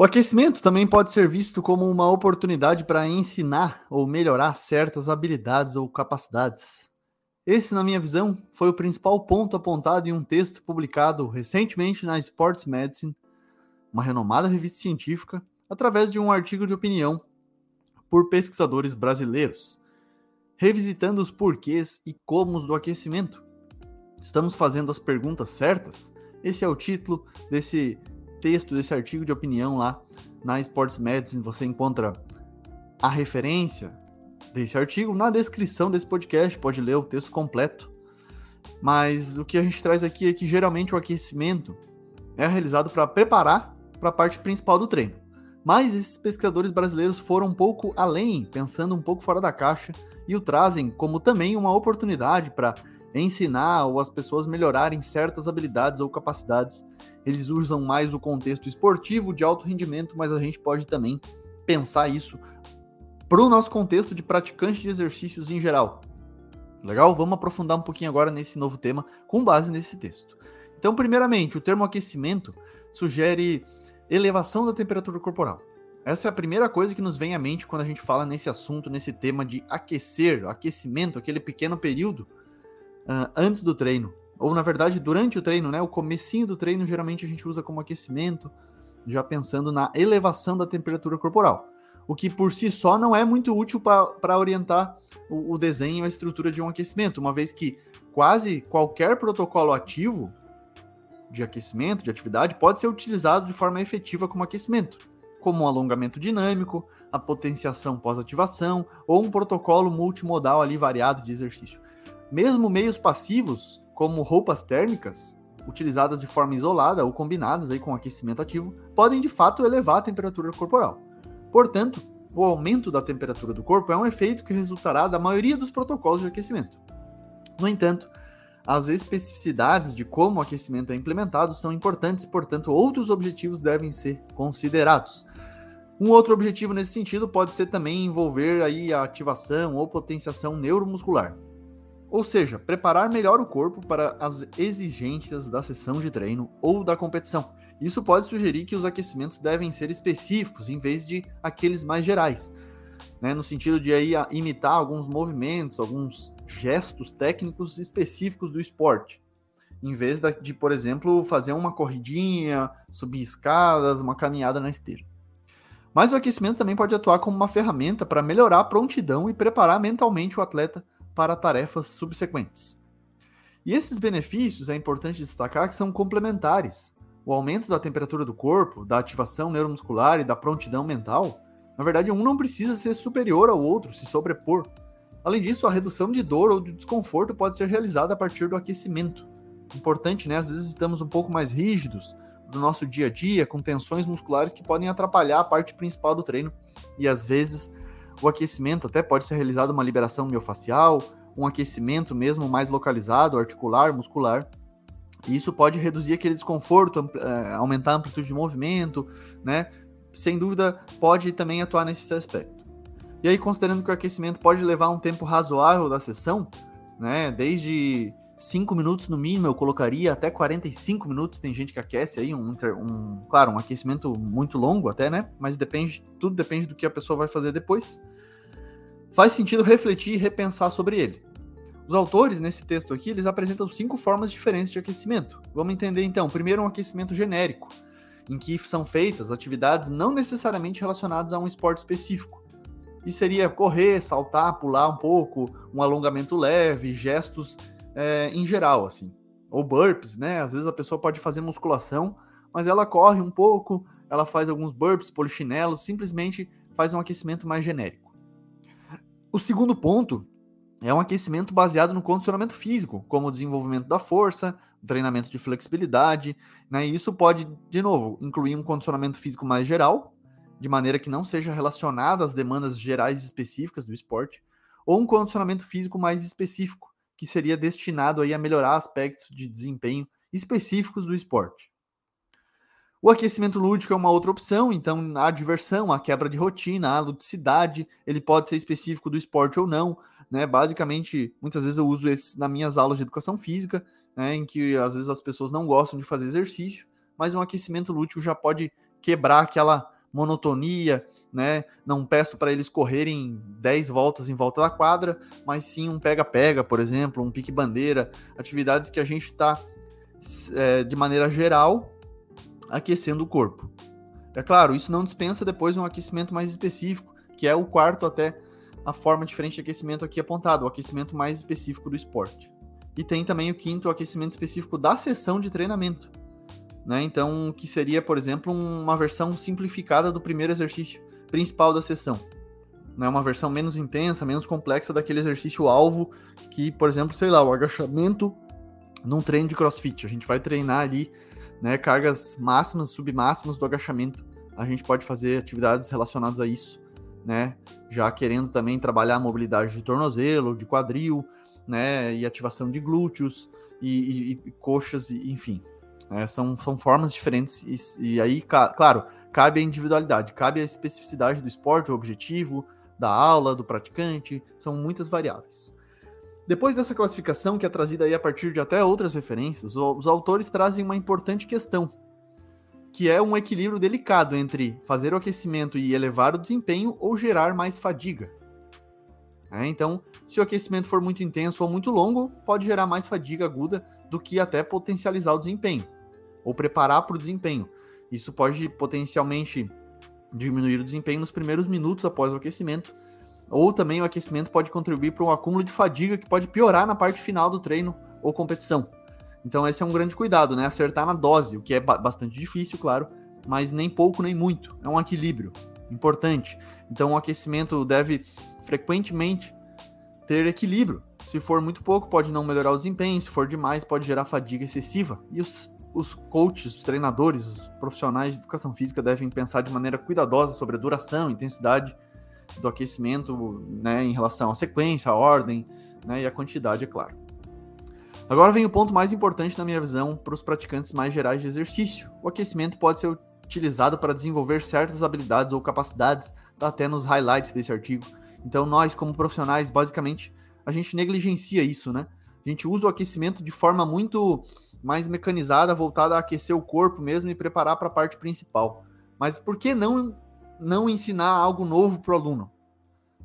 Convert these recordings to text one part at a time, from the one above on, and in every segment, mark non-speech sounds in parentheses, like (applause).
O aquecimento também pode ser visto como uma oportunidade para ensinar ou melhorar certas habilidades ou capacidades. Esse, na minha visão, foi o principal ponto apontado em um texto publicado recentemente na Sports Medicine, uma renomada revista científica, através de um artigo de opinião por pesquisadores brasileiros, revisitando os porquês e comos do aquecimento. Estamos fazendo as perguntas certas? Esse é o título desse texto, desse artigo de opinião lá na Sports Medicine, você encontra a referência desse artigo na descrição desse podcast, pode ler o texto completo. Mas o que a gente traz aqui é que geralmente o aquecimento é realizado para preparar para a parte principal do treino. Mas esses pesquisadores brasileiros foram um pouco além, pensando um pouco fora da caixa, e o trazem como também uma oportunidade para ensinar ou as pessoas melhorarem certas habilidades ou capacidades. Eles usam mais o contexto esportivo de alto rendimento, mas a gente pode também pensar isso para o nosso contexto de praticante de exercícios em geral. Legal? Vamos aprofundar um pouquinho agora nesse novo tema com base nesse texto. Então, primeiramente, o termo aquecimento sugere elevação da temperatura corporal. Essa é a primeira coisa que nos vem à mente quando a gente fala nesse assunto, nesse tema de aquecer, aquecimento, aquele pequeno período uh, antes do treino. Ou, na verdade, durante o treino, né? O comecinho do treino, geralmente a gente usa como aquecimento, já pensando na elevação da temperatura corporal. O que por si só não é muito útil para orientar o, o desenho a estrutura de um aquecimento, uma vez que quase qualquer protocolo ativo de aquecimento, de atividade, pode ser utilizado de forma efetiva como aquecimento, como um alongamento dinâmico, a potenciação pós-ativação ou um protocolo multimodal ali variado de exercício. Mesmo meios passivos, como roupas térmicas, utilizadas de forma isolada ou combinadas aí com aquecimento ativo, podem de fato elevar a temperatura corporal. Portanto, o aumento da temperatura do corpo é um efeito que resultará da maioria dos protocolos de aquecimento. No entanto, as especificidades de como o aquecimento é implementado são importantes, portanto, outros objetivos devem ser considerados. Um outro objetivo nesse sentido pode ser também envolver aí a ativação ou potenciação neuromuscular. Ou seja, preparar melhor o corpo para as exigências da sessão de treino ou da competição. Isso pode sugerir que os aquecimentos devem ser específicos em vez de aqueles mais gerais, né? no sentido de aí imitar alguns movimentos, alguns gestos técnicos específicos do esporte, em vez de, por exemplo, fazer uma corridinha, subir escadas, uma caminhada na esteira. Mas o aquecimento também pode atuar como uma ferramenta para melhorar a prontidão e preparar mentalmente o atleta para tarefas subsequentes. E esses benefícios é importante destacar que são complementares. O aumento da temperatura do corpo, da ativação neuromuscular e da prontidão mental, na verdade, um não precisa ser superior ao outro, se sobrepor. Além disso, a redução de dor ou de desconforto pode ser realizada a partir do aquecimento. Importante, né? Às vezes estamos um pouco mais rígidos do nosso dia a dia, com tensões musculares que podem atrapalhar a parte principal do treino. E às vezes o aquecimento até pode ser realizado uma liberação miofascial, um aquecimento mesmo mais localizado, articular, muscular. E isso pode reduzir aquele desconforto, é, aumentar a amplitude de movimento, né? Sem dúvida, pode também atuar nesse aspecto. E aí, considerando que o aquecimento pode levar um tempo razoável da sessão, né? Desde 5 minutos no mínimo, eu colocaria até 45 minutos. Tem gente que aquece aí, um, um, claro, um aquecimento muito longo até, né? Mas depende, tudo depende do que a pessoa vai fazer depois. Faz sentido refletir e repensar sobre ele. Os autores, nesse texto aqui, eles apresentam cinco formas diferentes de aquecimento. Vamos entender então. Primeiro, um aquecimento genérico, em que são feitas atividades não necessariamente relacionadas a um esporte específico. E seria correr, saltar, pular um pouco, um alongamento leve, gestos é, em geral, assim. Ou burps, né? Às vezes a pessoa pode fazer musculação, mas ela corre um pouco, ela faz alguns burps, polichinelos, simplesmente faz um aquecimento mais genérico. O segundo ponto é um aquecimento baseado no condicionamento físico, como o desenvolvimento da força, o treinamento de flexibilidade, né? E isso pode, de novo, incluir um condicionamento físico mais geral, de maneira que não seja relacionado às demandas gerais específicas do esporte, ou um condicionamento físico mais específico, que seria destinado aí a melhorar aspectos de desempenho específicos do esporte. O aquecimento lúdico é uma outra opção, então a diversão, a quebra de rotina, a ludicidade, ele pode ser específico do esporte ou não, né? Basicamente, muitas vezes eu uso esse nas minhas aulas de educação física, né, em que às vezes as pessoas não gostam de fazer exercício, mas um aquecimento lúdico já pode quebrar aquela monotonia, né? Não peço para eles correrem 10 voltas em volta da quadra, mas sim um pega-pega, por exemplo, um pique-bandeira, atividades que a gente está, é, de maneira geral, aquecendo o corpo. É claro, isso não dispensa depois um aquecimento mais específico, que é o quarto até a forma diferente de aquecimento aqui apontado, o aquecimento mais específico do esporte. E tem também o quinto, o aquecimento específico da sessão de treinamento. Né? Então, que seria, por exemplo, uma versão simplificada do primeiro exercício principal da sessão. Né? Uma versão menos intensa, menos complexa daquele exercício alvo, que, por exemplo, sei lá, o agachamento num treino de crossfit. A gente vai treinar ali né, cargas máximas, submáximas do agachamento. A gente pode fazer atividades relacionadas a isso, né? Já querendo também trabalhar a mobilidade de tornozelo, de quadril, né? E ativação de glúteos e, e, e coxas, e, enfim. Né, são, são formas diferentes e, e aí, claro, cabe a individualidade, cabe a especificidade do esporte, o objetivo, da aula, do praticante, são muitas variáveis. Depois dessa classificação, que é trazida aí a partir de até outras referências, os autores trazem uma importante questão, que é um equilíbrio delicado entre fazer o aquecimento e elevar o desempenho ou gerar mais fadiga. É, então, se o aquecimento for muito intenso ou muito longo, pode gerar mais fadiga aguda do que até potencializar o desempenho, ou preparar para o desempenho. Isso pode potencialmente diminuir o desempenho nos primeiros minutos após o aquecimento, ou também o aquecimento pode contribuir para um acúmulo de fadiga que pode piorar na parte final do treino ou competição. Então esse é um grande cuidado, né? Acertar na dose, o que é bastante difícil, claro, mas nem pouco nem muito. É um equilíbrio importante. Então o aquecimento deve frequentemente ter equilíbrio. Se for muito pouco, pode não melhorar o desempenho, se for demais, pode gerar fadiga excessiva. E os, os coaches, os treinadores, os profissionais de educação física devem pensar de maneira cuidadosa sobre a duração, intensidade do aquecimento né, em relação à sequência, à ordem né, e à quantidade, é claro. Agora vem o ponto mais importante na minha visão para os praticantes mais gerais de exercício. O aquecimento pode ser utilizado para desenvolver certas habilidades ou capacidades, tá até nos highlights desse artigo. Então nós, como profissionais, basicamente, a gente negligencia isso, né? A gente usa o aquecimento de forma muito mais mecanizada, voltada a aquecer o corpo mesmo e preparar para a parte principal. Mas por que não não ensinar algo novo para o aluno.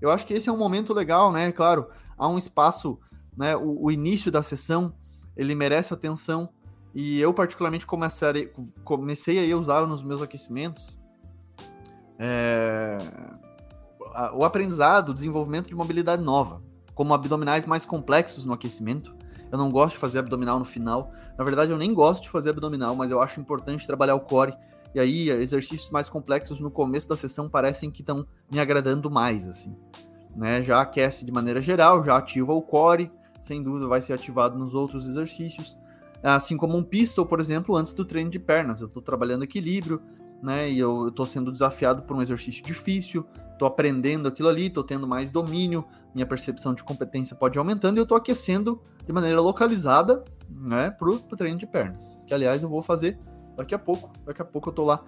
Eu acho que esse é um momento legal, né? Claro, há um espaço, né? O, o início da sessão, ele merece atenção. E eu, particularmente, comecei, comecei a usar nos meus aquecimentos é, o aprendizado, o desenvolvimento de mobilidade nova, como abdominais mais complexos no aquecimento. Eu não gosto de fazer abdominal no final. Na verdade, eu nem gosto de fazer abdominal, mas eu acho importante trabalhar o core e aí, exercícios mais complexos no começo da sessão parecem que estão me agradando mais, assim. Né? Já aquece de maneira geral, já ativa o core, sem dúvida vai ser ativado nos outros exercícios. Assim como um pistol, por exemplo, antes do treino de pernas. Eu estou trabalhando equilíbrio, né? E eu estou sendo desafiado por um exercício difícil, estou aprendendo aquilo ali, estou tendo mais domínio, minha percepção de competência pode ir aumentando e eu estou aquecendo de maneira localizada, né, para o treino de pernas. Que aliás eu vou fazer daqui a pouco, daqui a pouco eu tô lá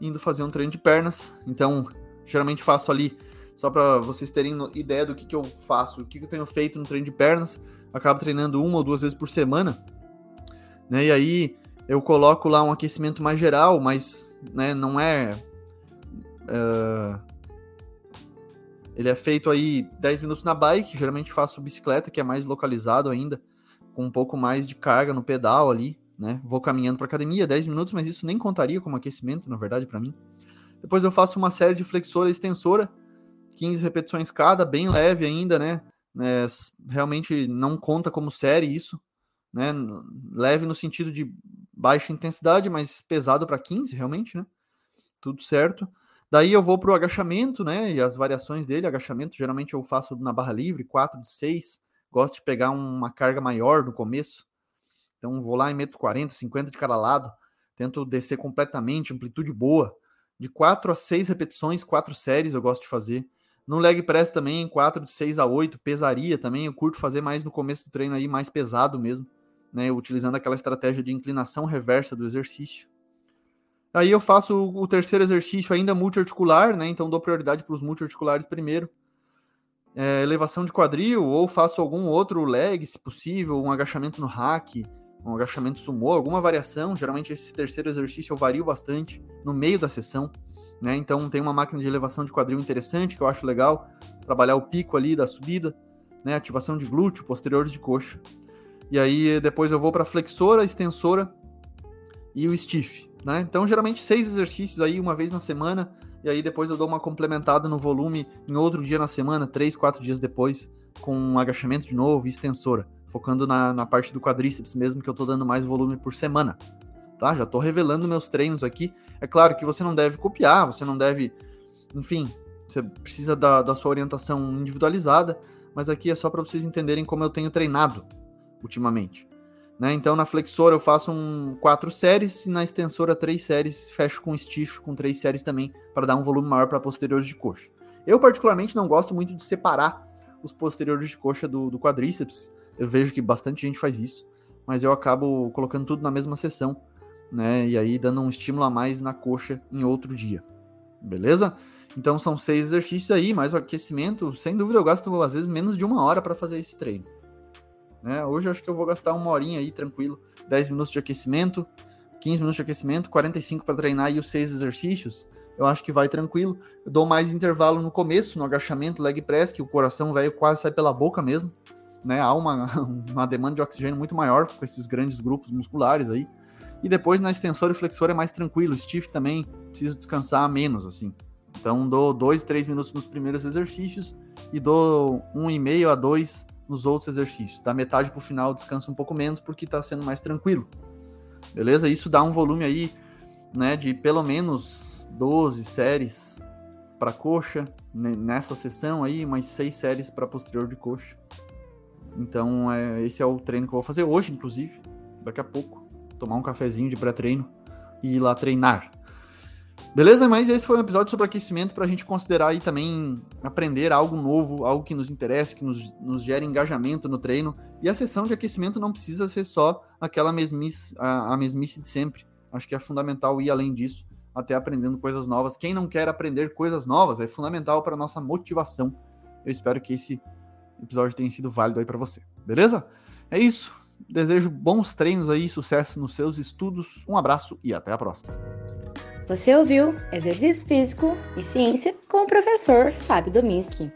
indo fazer um treino de pernas. Então, geralmente faço ali, só para vocês terem ideia do que, que eu faço, o que, que eu tenho feito no treino de pernas. Acabo treinando uma ou duas vezes por semana, né? E aí eu coloco lá um aquecimento mais geral, mas né, não é. Uh, ele é feito aí 10 minutos na bike, geralmente faço bicicleta, que é mais localizado ainda, com um pouco mais de carga no pedal ali, né? Vou caminhando para academia 10 minutos, mas isso nem contaria como aquecimento, na verdade, para mim. Depois eu faço uma série de flexora e extensora, 15 repetições cada, bem leve ainda, né? É, realmente não conta como série isso, né? Leve no sentido de baixa intensidade, mas pesado para 15, realmente, né? Tudo certo. Daí eu vou para o agachamento, né? E as variações dele. Agachamento geralmente eu faço na barra livre, 4 de 6. Gosto de pegar uma carga maior no começo, então vou lá e meto 40, 50 de cada lado, tento descer completamente, amplitude boa. De 4 a 6 repetições, 4 séries eu gosto de fazer. No leg press também, 4 de 6 a 8, pesaria também. Eu curto fazer mais no começo do treino aí, mais pesado mesmo, né? Utilizando aquela estratégia de inclinação reversa do exercício. Aí eu faço o terceiro exercício ainda multiarticular, né? Então dou prioridade para os multiarticulares primeiro. É, elevação de quadril, ou faço algum outro leg, se possível, um agachamento no hack, um agachamento sumô, alguma variação. Geralmente esse terceiro exercício eu vario bastante no meio da sessão. Né? Então tem uma máquina de elevação de quadril interessante que eu acho legal, trabalhar o pico ali da subida, né? ativação de glúteo, posteriores de coxa. E aí depois eu vou para flexora, extensora e o stiff. Né? Então geralmente seis exercícios aí uma vez na semana e aí depois eu dou uma complementada no volume em outro dia na semana, três, quatro dias depois, com um agachamento de novo e extensora, focando na, na parte do quadríceps mesmo que eu tô dando mais volume por semana tá? Já estou revelando meus treinos aqui. É claro que você não deve copiar, você não deve, enfim, você precisa da, da sua orientação individualizada, mas aqui é só para vocês entenderem como eu tenho treinado ultimamente. Né? Então na flexora eu faço um quatro séries e na extensora três séries, fecho com stiff com três séries também para dar um volume maior para posteriores de coxa. Eu particularmente não gosto muito de separar os posteriores de coxa do, do quadríceps. Eu vejo que bastante gente faz isso, mas eu acabo colocando tudo na mesma sessão né? E aí dando um estímulo a mais na coxa em outro dia. Beleza? Então são seis exercícios aí, mais o aquecimento. Sem dúvida eu gasto às vezes menos de uma hora para fazer esse treino. Né? Hoje eu acho que eu vou gastar uma horinha aí tranquilo, 10 minutos de aquecimento, 15 minutos de aquecimento, 45 para treinar e os seis exercícios. Eu acho que vai tranquilo. Eu dou mais intervalo no começo, no agachamento, leg press, que o coração velho quase sai pela boca mesmo. Né? Há uma, (laughs) uma demanda de oxigênio muito maior com esses grandes grupos musculares aí. E depois na extensor e flexor é mais tranquilo. Stiff também preciso descansar menos, assim. Então dou dois, três minutos nos primeiros exercícios e dou um e meio a dois nos outros exercícios. Da metade para o final descanso um pouco menos porque está sendo mais tranquilo. Beleza? Isso dá um volume aí, né, de pelo menos 12 séries para coxa nessa sessão aí, mais seis séries para posterior de coxa. Então, é, esse é o treino que eu vou fazer hoje, inclusive, daqui a pouco tomar um cafezinho de pré-treino e ir lá treinar. Beleza? Mas esse foi um episódio sobre aquecimento para a gente considerar e também aprender algo novo, algo que nos interesse, que nos, nos gere engajamento no treino. E a sessão de aquecimento não precisa ser só aquela mesmice, a, a mesmice de sempre. Acho que é fundamental ir além disso, até aprendendo coisas novas. Quem não quer aprender coisas novas é fundamental para nossa motivação. Eu espero que esse episódio tenha sido válido aí para você. Beleza? É isso. Desejo bons treinos aí, sucesso nos seus estudos. Um abraço e até a próxima. Você ouviu Exercício Físico e Ciência com o professor Fábio Dominski.